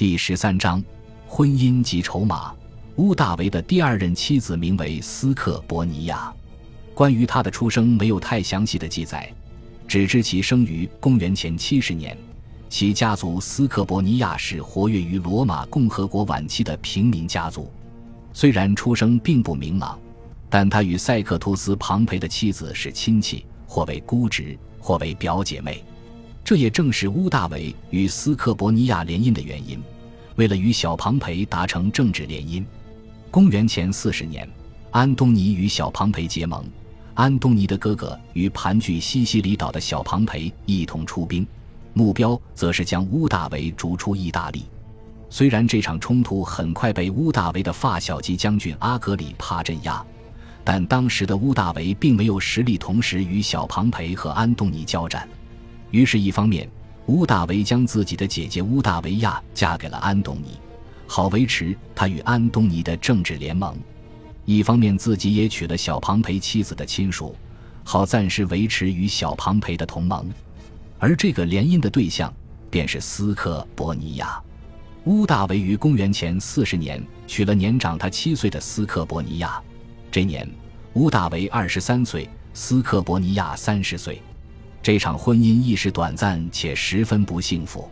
第十三章，婚姻及筹码。乌大维的第二任妻子名为斯克伯尼亚，关于她的出生没有太详细的记载，只知其生于公元前七十年。其家族斯克伯尼亚是活跃于罗马共和国晚期的平民家族，虽然出生并不明朗，但他与塞克图斯·庞培的妻子是亲戚，或为姑侄，或为表姐妹。这也正是乌大维与斯克伯尼亚联姻的原因。为了与小庞培达成政治联姻。公元前四十年，安东尼与小庞培结盟。安东尼的哥哥与盘踞西西里岛的小庞培一同出兵，目标则是将乌大维逐出意大利。虽然这场冲突很快被乌大维的发小级将军阿格里帕镇压，但当时的乌大维并没有实力同时与小庞培和安东尼交战。于是，一方面，乌大维将自己的姐姐乌大维亚嫁给了安东尼。好维持他与安东尼的政治联盟，一方面自己也娶了小庞培妻子的亲属，好暂时维持与小庞培的同盟。而这个联姻的对象便是斯克伯尼亚。乌大维于公元前四十年娶了年长他七岁的斯克伯尼亚，这年乌大维二十三岁，斯克伯尼亚三十岁。这场婚姻一时短暂且十分不幸福。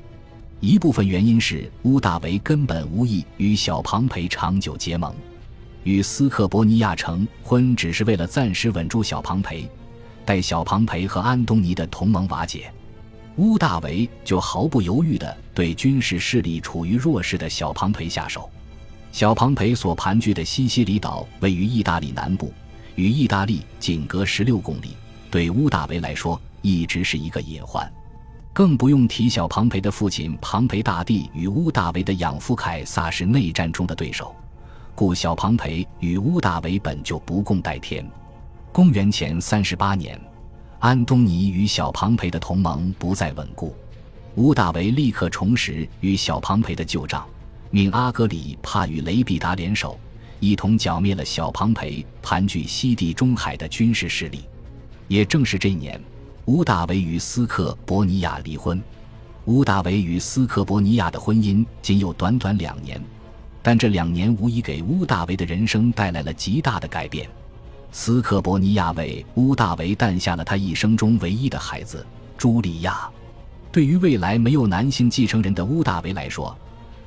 一部分原因是乌大维根本无意与小庞培长久结盟，与斯克伯尼亚成婚只是为了暂时稳住小庞培，待小庞培和安东尼的同盟瓦解，乌大维就毫不犹豫地对军事势力处于弱势的小庞培下手。小庞培所盘踞的西西里岛位于意大利南部，与意大利仅隔十六公里，对乌大维来说一直是一个隐患。更不用提小庞培的父亲庞培大帝与乌大维的养父凯撒是内战中的对手，故小庞培与乌大维本就不共戴天。公元前三十八年，安东尼与小庞培的同盟不再稳固，乌大维立刻重拾与小庞培的旧账，命阿格里帕与雷必达联手，一同剿灭了小庞培盘踞西地中海的军事势力。也正是这一年。乌大维与斯克伯尼亚离婚。乌大维与斯克伯尼亚的婚姻仅有短短两年，但这两年无疑给乌大维的人生带来了极大的改变。斯克伯尼亚为乌大维诞下了他一生中唯一的孩子朱莉亚。对于未来没有男性继承人的乌大维来说，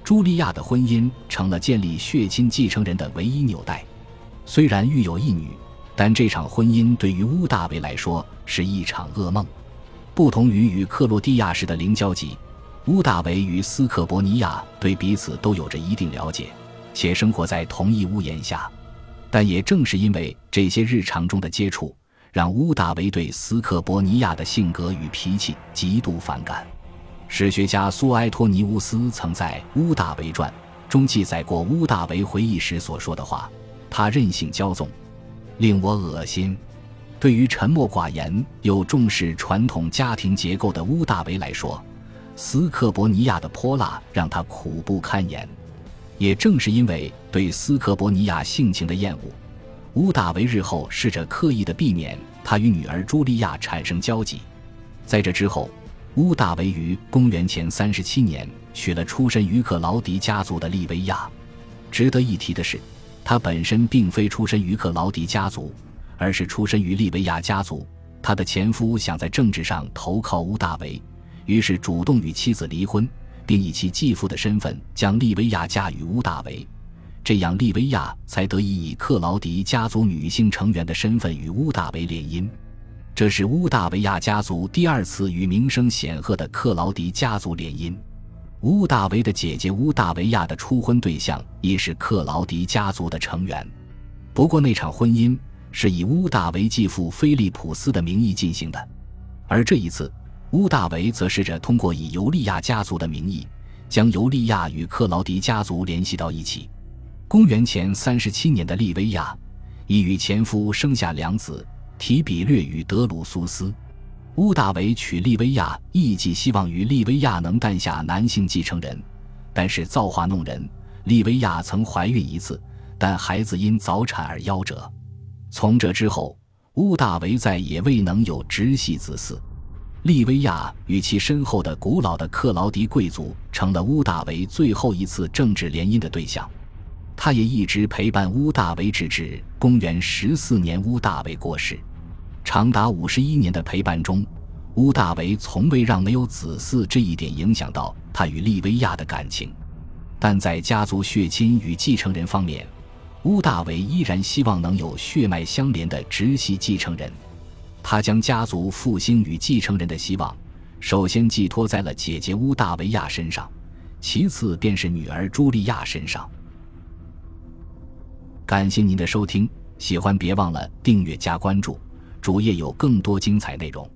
朱莉亚的婚姻成了建立血亲继承人的唯一纽带。虽然育有一女。但这场婚姻对于乌大维来说是一场噩梦。不同于与克罗地亚时的零交集，乌大维与斯克伯尼亚对彼此都有着一定了解，且生活在同一屋檐下。但也正是因为这些日常中的接触，让乌大维对斯克伯尼亚的性格与脾气极度反感。史学家苏埃托尼乌斯曾在《乌大维传》中记载过乌大维回忆时所说的话：“他任性骄纵。”令我恶心。对于沉默寡言又重视传统家庭结构的乌大维来说，斯克伯尼亚的泼辣让他苦不堪言。也正是因为对斯克伯尼亚性情的厌恶，乌大维日后试着刻意的避免他与女儿茱莉亚产生交集。在这之后，乌大维于公元前三十七年娶了出身于克劳迪家族的利维亚。值得一提的是。他本身并非出身于克劳迪家族，而是出身于利维亚家族。他的前夫想在政治上投靠乌大维，于是主动与妻子离婚，并以其继父的身份将利维亚嫁与乌大维。这样，利维亚才得以以克劳迪家族女性成员的身份与乌大维联姻。这是乌大维亚家族第二次与名声显赫的克劳迪家族联姻。乌大维的姐姐乌大维亚的初婚对象亦是克劳迪家族的成员，不过那场婚姻是以乌大维继父菲利普斯的名义进行的，而这一次，乌大维则试着通过以尤利亚家族的名义，将尤利亚与克劳迪家族联系到一起。公元前三十七年的利维亚，已与前夫生下两子提比略与德鲁苏斯。乌大维娶利维亚，亦寄希望于利维亚能诞下男性继承人，但是造化弄人，利维亚曾怀孕一次，但孩子因早产而夭折。从这之后，乌大维再也未能有直系子嗣。利维亚与其身后的古老的克劳迪贵族成了乌大维最后一次政治联姻的对象。他也一直陪伴乌大维直至公元十四年乌大维过世。长达五十一年的陪伴中，乌大维从未让没有子嗣这一点影响到他与利维亚的感情。但在家族血亲与继承人方面，乌大维依然希望能有血脉相连的直系继承人。他将家族复兴与继承人的希望，首先寄托在了姐姐乌大维亚身上，其次便是女儿朱莉亚身上。感谢您的收听，喜欢别忘了订阅加关注，主页有更多精彩内容。